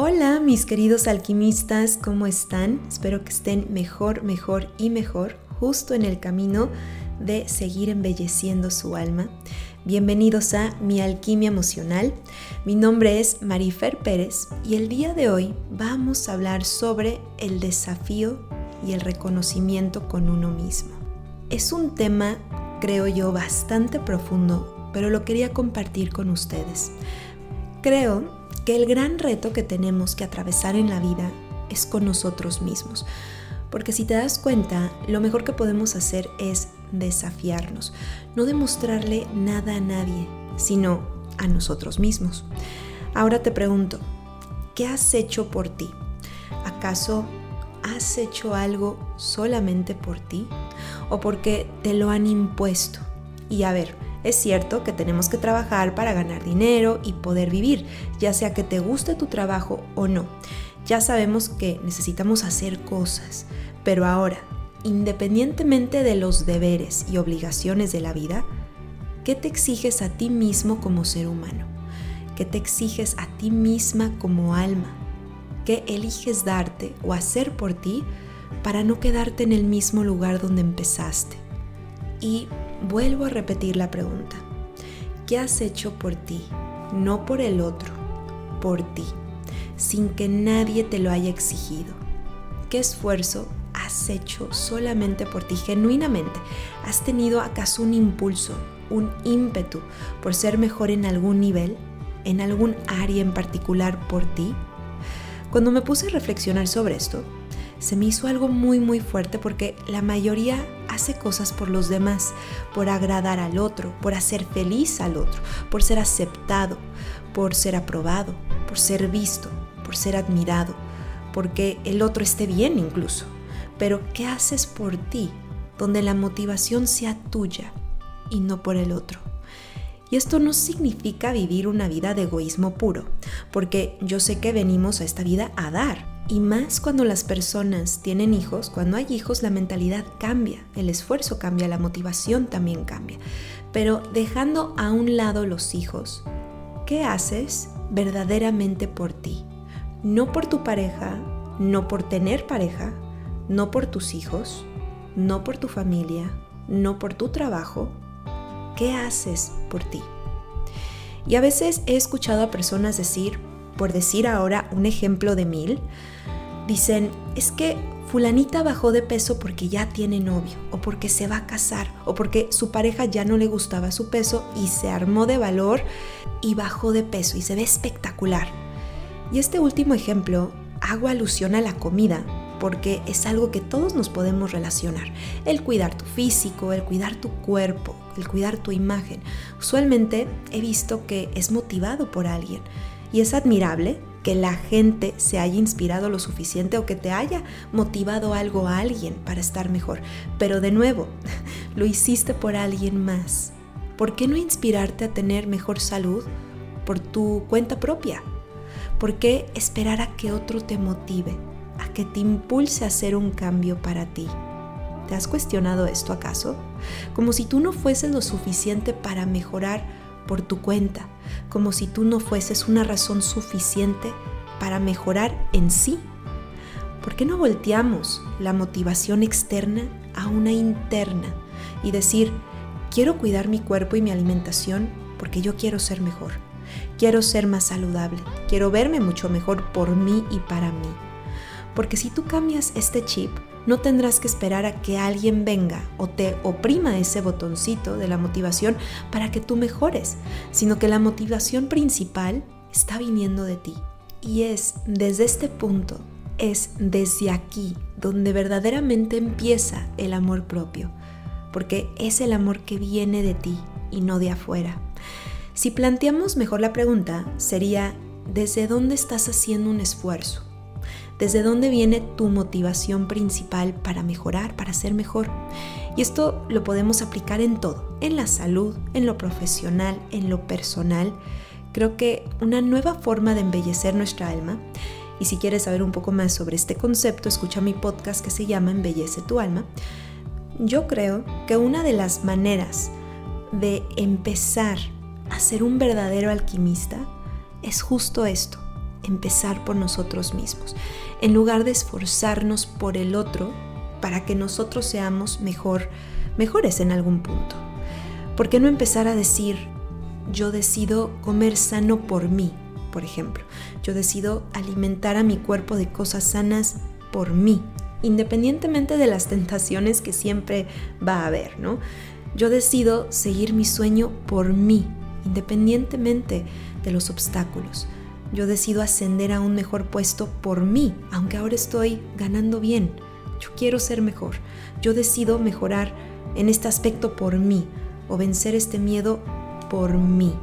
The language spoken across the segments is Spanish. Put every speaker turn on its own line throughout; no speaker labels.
Hola mis queridos alquimistas, ¿cómo están? Espero que estén mejor, mejor y mejor, justo en el camino de seguir embelleciendo su alma. Bienvenidos a Mi Alquimia Emocional. Mi nombre es Marifer Pérez y el día de hoy vamos a hablar sobre el desafío y el reconocimiento con uno mismo. Es un tema, creo yo, bastante profundo, pero lo quería compartir con ustedes. Creo que el gran reto que tenemos que atravesar en la vida es con nosotros mismos. Porque si te das cuenta, lo mejor que podemos hacer es desafiarnos, no demostrarle nada a nadie, sino a nosotros mismos. Ahora te pregunto, ¿qué has hecho por ti? ¿Acaso has hecho algo solamente por ti o porque te lo han impuesto? Y a ver, es cierto que tenemos que trabajar para ganar dinero y poder vivir, ya sea que te guste tu trabajo o no. Ya sabemos que necesitamos hacer cosas, pero ahora, independientemente de los deberes y obligaciones de la vida, ¿qué te exiges a ti mismo como ser humano? ¿Qué te exiges a ti misma como alma? ¿Qué eliges darte o hacer por ti para no quedarte en el mismo lugar donde empezaste? Y vuelvo a repetir la pregunta. ¿Qué has hecho por ti? No por el otro, por ti, sin que nadie te lo haya exigido. ¿Qué esfuerzo has hecho solamente por ti, genuinamente? ¿Has tenido acaso un impulso, un ímpetu por ser mejor en algún nivel, en algún área en particular por ti? Cuando me puse a reflexionar sobre esto, se me hizo algo muy muy fuerte porque la mayoría hace cosas por los demás, por agradar al otro, por hacer feliz al otro, por ser aceptado, por ser aprobado, por ser visto, por ser admirado, porque el otro esté bien incluso. Pero ¿qué haces por ti donde la motivación sea tuya y no por el otro? Y esto no significa vivir una vida de egoísmo puro, porque yo sé que venimos a esta vida a dar, y más cuando las personas tienen hijos, cuando hay hijos la mentalidad cambia, el esfuerzo cambia, la motivación también cambia. Pero dejando a un lado los hijos, ¿qué haces verdaderamente por ti? No por tu pareja, no por tener pareja, no por tus hijos, no por tu familia, no por tu trabajo. ¿Qué haces por ti? Y a veces he escuchado a personas decir, por decir ahora un ejemplo de mil, dicen, es que fulanita bajó de peso porque ya tiene novio, o porque se va a casar, o porque su pareja ya no le gustaba su peso y se armó de valor y bajó de peso y se ve espectacular. Y este último ejemplo hago alusión a la comida, porque es algo que todos nos podemos relacionar. El cuidar tu físico, el cuidar tu cuerpo, el cuidar tu imagen. Usualmente he visto que es motivado por alguien y es admirable que la gente se haya inspirado lo suficiente o que te haya motivado algo a alguien para estar mejor. Pero de nuevo, lo hiciste por alguien más. ¿Por qué no inspirarte a tener mejor salud por tu cuenta propia? ¿Por qué esperar a que otro te motive, a que te impulse a hacer un cambio para ti? ¿Te has cuestionado esto acaso? Como si tú no fueses lo suficiente para mejorar por tu cuenta, como si tú no fueses una razón suficiente para mejorar en sí. ¿Por qué no volteamos la motivación externa a una interna y decir, quiero cuidar mi cuerpo y mi alimentación porque yo quiero ser mejor, quiero ser más saludable, quiero verme mucho mejor por mí y para mí? Porque si tú cambias este chip, no tendrás que esperar a que alguien venga o te oprima ese botoncito de la motivación para que tú mejores, sino que la motivación principal está viniendo de ti. Y es desde este punto, es desde aquí donde verdaderamente empieza el amor propio, porque es el amor que viene de ti y no de afuera. Si planteamos mejor la pregunta, sería, ¿desde dónde estás haciendo un esfuerzo? ¿Desde dónde viene tu motivación principal para mejorar, para ser mejor? Y esto lo podemos aplicar en todo, en la salud, en lo profesional, en lo personal. Creo que una nueva forma de embellecer nuestra alma, y si quieres saber un poco más sobre este concepto, escucha mi podcast que se llama Embellece tu alma. Yo creo que una de las maneras de empezar a ser un verdadero alquimista es justo esto, empezar por nosotros mismos, en lugar de esforzarnos por el otro para que nosotros seamos mejor, mejores en algún punto. ¿Por qué no empezar a decir, yo decido comer sano por mí, por ejemplo? Yo decido alimentar a mi cuerpo de cosas sanas por mí, independientemente de las tentaciones que siempre va a haber, ¿no? Yo decido seguir mi sueño por mí, independientemente de los obstáculos. Yo decido ascender a un mejor puesto por mí, aunque ahora estoy ganando bien. Yo quiero ser mejor. Yo decido mejorar en este aspecto por mí o vencer este miedo por mí.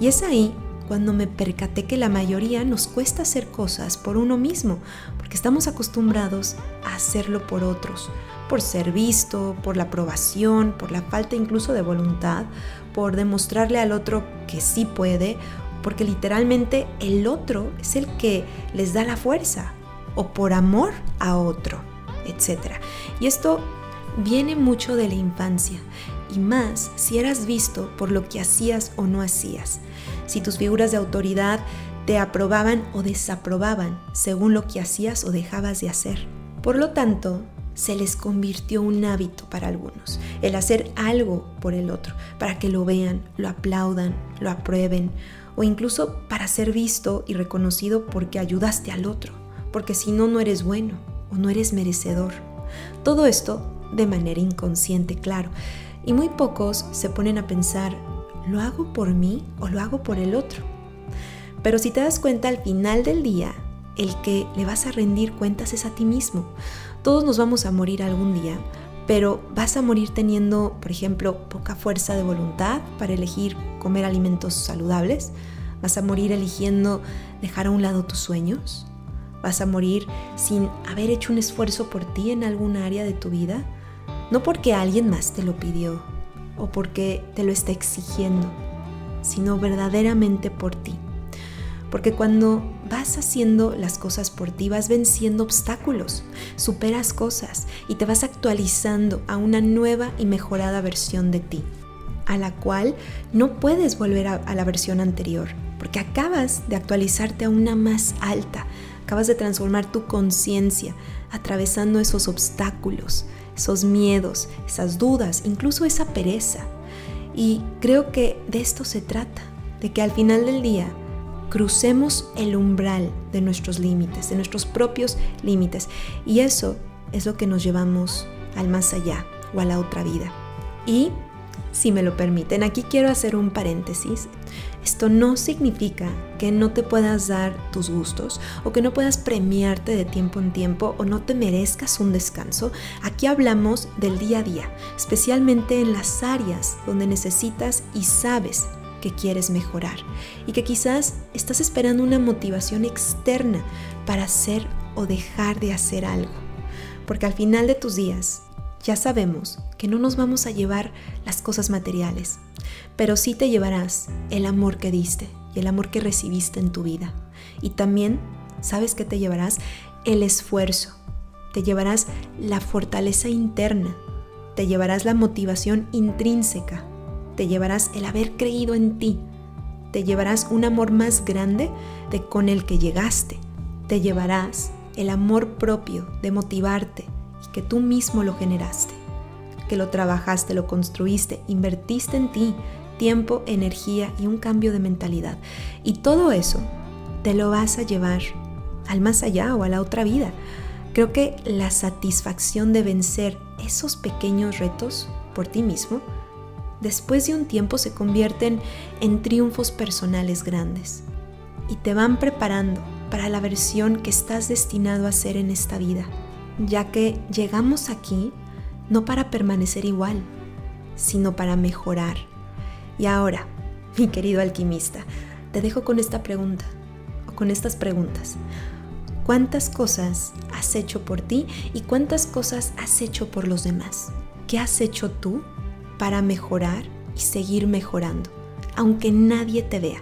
Y es ahí cuando me percaté que la mayoría nos cuesta hacer cosas por uno mismo, porque estamos acostumbrados a hacerlo por otros, por ser visto, por la aprobación, por la falta incluso de voluntad, por demostrarle al otro que sí puede, porque literalmente el otro es el que les da la fuerza, o por amor a otro, etc. Y esto viene mucho de la infancia, y más si eras visto por lo que hacías o no hacías si tus figuras de autoridad te aprobaban o desaprobaban según lo que hacías o dejabas de hacer. Por lo tanto, se les convirtió un hábito para algunos, el hacer algo por el otro, para que lo vean, lo aplaudan, lo aprueben, o incluso para ser visto y reconocido porque ayudaste al otro, porque si no, no eres bueno o no eres merecedor. Todo esto de manera inconsciente, claro, y muy pocos se ponen a pensar ¿lo hago por mí o lo hago por el otro? Pero si te das cuenta al final del día, el que le vas a rendir cuentas es a ti mismo. Todos nos vamos a morir algún día, pero vas a morir teniendo, por ejemplo, poca fuerza de voluntad para elegir comer alimentos saludables. Vas a morir eligiendo dejar a un lado tus sueños. Vas a morir sin haber hecho un esfuerzo por ti en alguna área de tu vida. No porque alguien más te lo pidió, o porque te lo está exigiendo, sino verdaderamente por ti. Porque cuando vas haciendo las cosas por ti, vas venciendo obstáculos, superas cosas y te vas actualizando a una nueva y mejorada versión de ti, a la cual no puedes volver a, la versión anterior, porque acabas de actualizarte a una más alta, acabas de transformar tu conciencia atravesando esos obstáculos, esos miedos, esas dudas, incluso esa pereza. Y creo que de esto se trata, de que al final del día crucemos el umbral de nuestros límites, de nuestros propios límites. Y eso es lo que nos llevamos al más allá o a la otra vida. Y, si me lo permiten, aquí quiero hacer un paréntesis esto no significa que no te puedas dar tus gustos o que no puedas premiarte de tiempo en tiempo o no te merezcas un descanso. Aquí hablamos del día a día, especialmente en las áreas donde necesitas y sabes que quieres mejorar y que quizás estás esperando una motivación externa para hacer o dejar de hacer algo. Porque al final de tus días ya sabemos que no nos vamos a llevar las cosas materiales, pero sí te llevarás el amor que diste y el amor que recibiste en tu vida. Y también, ¿sabes que te llevarás? El esfuerzo, te llevarás la fortaleza interna, te llevarás la motivación intrínseca, te llevarás el haber creído en ti, te llevarás un amor más grande de con el que llegaste, te llevarás el amor propio de motivarte y que tú mismo lo generaste que lo trabajaste, lo construiste, invertiste en ti tiempo, energía y un cambio de mentalidad. Y todo eso te lo vas a llevar al más allá o a la otra vida. Creo que la satisfacción de vencer esos pequeños retos por ti mismo, después de un tiempo se convierten en triunfos personales grandes y te van preparando para la versión que estás destinado a ser en esta vida, ya que llegamos aquí no para permanecer igual, sino para mejorar. Y ahora, mi querido alquimista, te dejo con esta pregunta, o con estas preguntas. ¿Cuántas cosas has hecho por ti y cuántas cosas has hecho por los demás? ¿Qué has hecho tú para mejorar y seguir mejorando, aunque nadie te vea?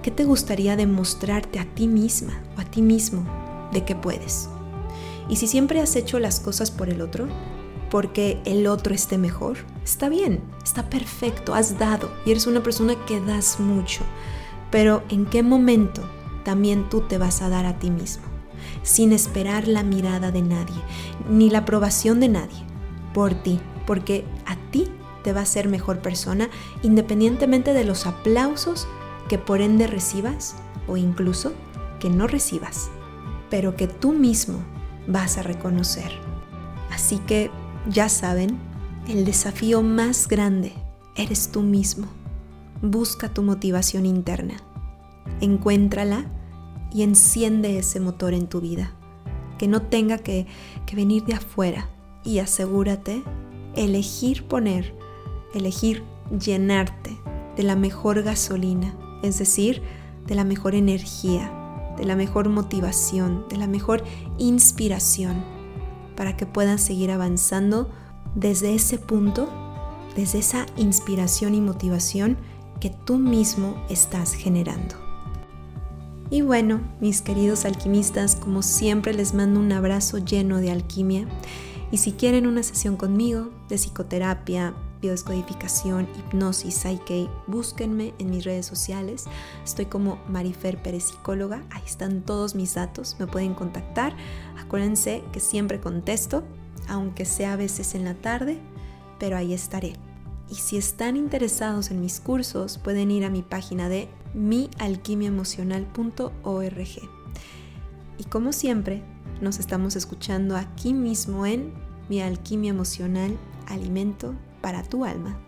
¿Qué te gustaría demostrarte a ti misma o a ti mismo de que puedes? Y si siempre has hecho las cosas por el otro, porque el otro esté mejor. Está bien, está perfecto, has dado y eres una persona que das mucho. Pero ¿en qué momento también tú te vas a dar a ti mismo, sin esperar la mirada de nadie, ni la aprobación de nadie, por ti, porque a va a ser mejor persona independientemente de los aplausos que por ende recibas o incluso que no recibas, pero que tú mismo vas a reconocer. Así que ya saben, el desafío más grande eres tú mismo. Busca tu motivación interna, encuéntrala y enciende ese motor en tu vida. Que no tenga que, que venir de afuera y asegúrate elegir poner, elegir llenarte de la mejor gasolina, es decir, de la mejor energía, de la mejor motivación, de la mejor inspiración, para que puedas seguir avanzando desde ese punto, desde esa inspiración y motivación que tú mismo estás generando. Y bueno, mis queridos alquimistas, como siempre les mando un abrazo lleno de alquimia. Y si quieren una sesión conmigo de psicoterapia, biodescodificación, hipnosis, Psyche, búsquenme en mis redes sociales. Estoy como Marifer Pérez Psicóloga, ahí están todos mis datos, me pueden contactar. Acuérdense que siempre contesto aunque sea a veces en la tarde, pero ahí estaré. Y si están interesados en mis cursos, pueden ir a mi página de mialquimiaemocional.org. Y como siempre, nos estamos escuchando aquí mismo en Mi Alquimia Emocional, Alimento para tu Alma.